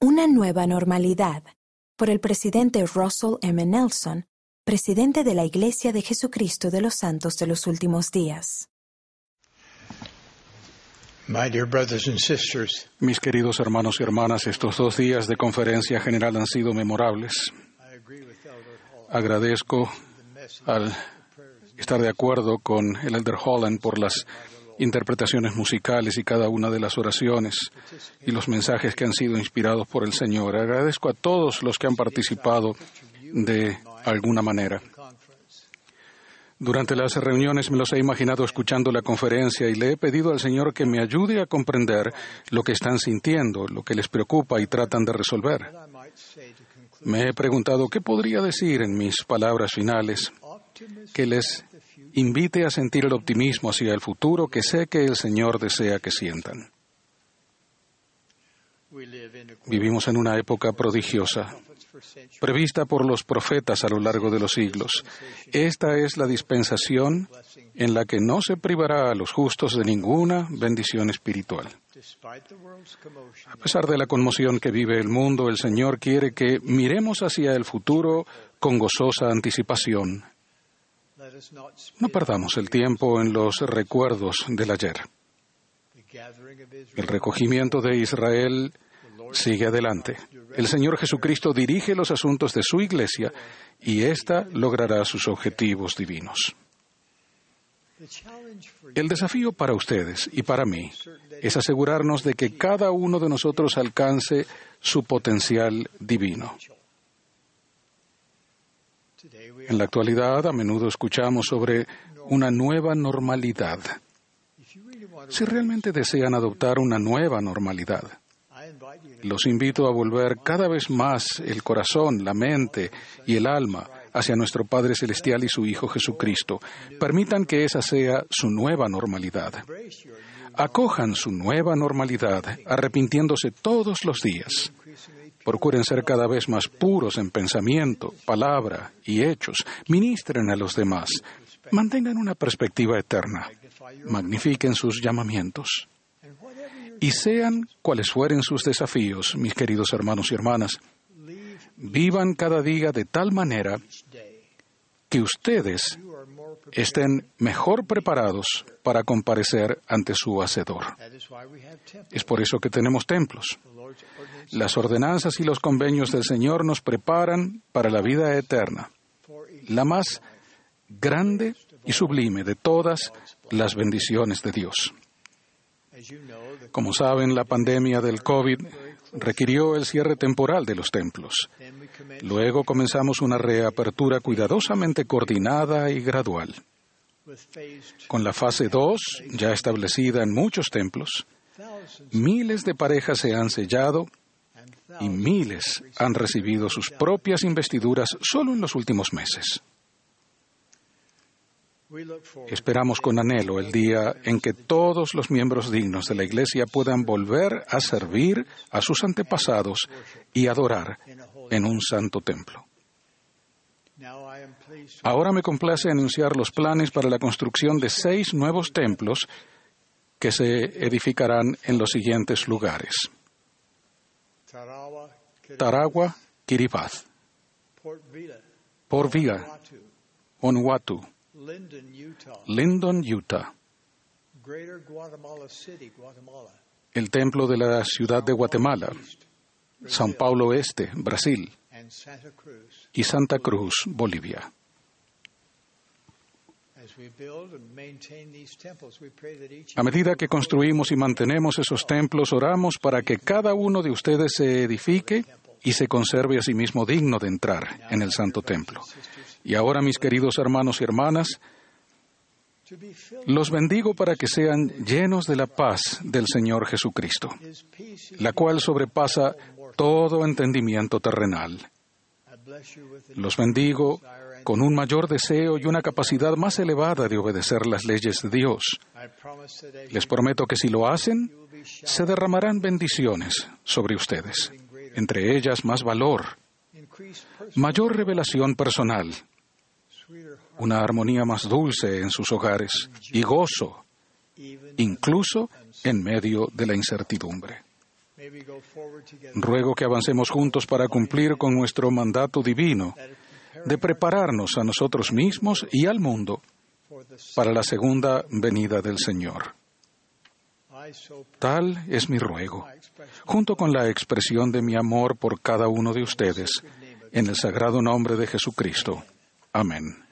Una nueva normalidad por el presidente Russell M. Nelson, presidente de la Iglesia de Jesucristo de los Santos de los Últimos Días. Mis queridos hermanos y hermanas, estos dos días de conferencia general han sido memorables. Agradezco al estar de acuerdo con el Elder Holland por las interpretaciones musicales y cada una de las oraciones y los mensajes que han sido inspirados por el Señor. Agradezco a todos los que han participado de alguna manera. Durante las reuniones me los he imaginado escuchando la conferencia y le he pedido al Señor que me ayude a comprender lo que están sintiendo, lo que les preocupa y tratan de resolver. Me he preguntado qué podría decir en mis palabras finales que les invite a sentir el optimismo hacia el futuro que sé que el Señor desea que sientan. Vivimos en una época prodigiosa, prevista por los profetas a lo largo de los siglos. Esta es la dispensación en la que no se privará a los justos de ninguna bendición espiritual. A pesar de la conmoción que vive el mundo, el Señor quiere que miremos hacia el futuro con gozosa anticipación no perdamos el tiempo en los recuerdos del ayer. El recogimiento de Israel sigue adelante. El Señor Jesucristo dirige los asuntos de su iglesia y ésta logrará sus objetivos divinos. El desafío para ustedes y para mí es asegurarnos de que cada uno de nosotros alcance su potencial divino. En la actualidad a menudo escuchamos sobre una nueva normalidad. Si realmente desean adoptar una nueva normalidad, los invito a volver cada vez más el corazón, la mente y el alma hacia nuestro Padre Celestial y su Hijo Jesucristo. Permitan que esa sea su nueva normalidad. Acojan su nueva normalidad, arrepintiéndose todos los días. Procuren ser cada vez más puros en pensamiento, palabra y hechos. Ministren a los demás. Mantengan una perspectiva eterna. Magnifiquen sus llamamientos. Y sean cuales fueren sus desafíos, mis queridos hermanos y hermanas, vivan cada día de tal manera que ustedes estén mejor preparados para comparecer ante su Hacedor. Es por eso que tenemos templos. Las ordenanzas y los convenios del Señor nos preparan para la vida eterna, la más grande y sublime de todas las bendiciones de Dios. Como saben, la pandemia del COVID requirió el cierre temporal de los templos. Luego comenzamos una reapertura cuidadosamente coordinada y gradual. Con la fase 2, ya establecida en muchos templos, miles de parejas se han sellado y miles han recibido sus propias investiduras solo en los últimos meses. Esperamos con anhelo el día en que todos los miembros dignos de la Iglesia puedan volver a servir a sus antepasados y adorar en un santo templo. Ahora me complace anunciar los planes para la construcción de seis nuevos templos que se edificarán en los siguientes lugares. Tarawa, Kiribati, Port Vila, Onuatu, Linden, Utah, el templo de la ciudad de Guatemala, São Paulo Este, Brasil, y Santa Cruz, Bolivia. A medida que construimos y mantenemos esos templos, oramos para que cada uno de ustedes se edifique y se conserve a sí mismo digno de entrar en el Santo Templo. Y ahora, mis queridos hermanos y hermanas, los bendigo para que sean llenos de la paz del Señor Jesucristo, la cual sobrepasa todo entendimiento terrenal. Los bendigo con un mayor deseo y una capacidad más elevada de obedecer las leyes de Dios. Les prometo que si lo hacen, se derramarán bendiciones sobre ustedes, entre ellas más valor, mayor revelación personal, una armonía más dulce en sus hogares y gozo, incluso en medio de la incertidumbre. Ruego que avancemos juntos para cumplir con nuestro mandato divino de prepararnos a nosotros mismos y al mundo para la segunda venida del Señor. Tal es mi ruego, junto con la expresión de mi amor por cada uno de ustedes, en el sagrado nombre de Jesucristo. Amén.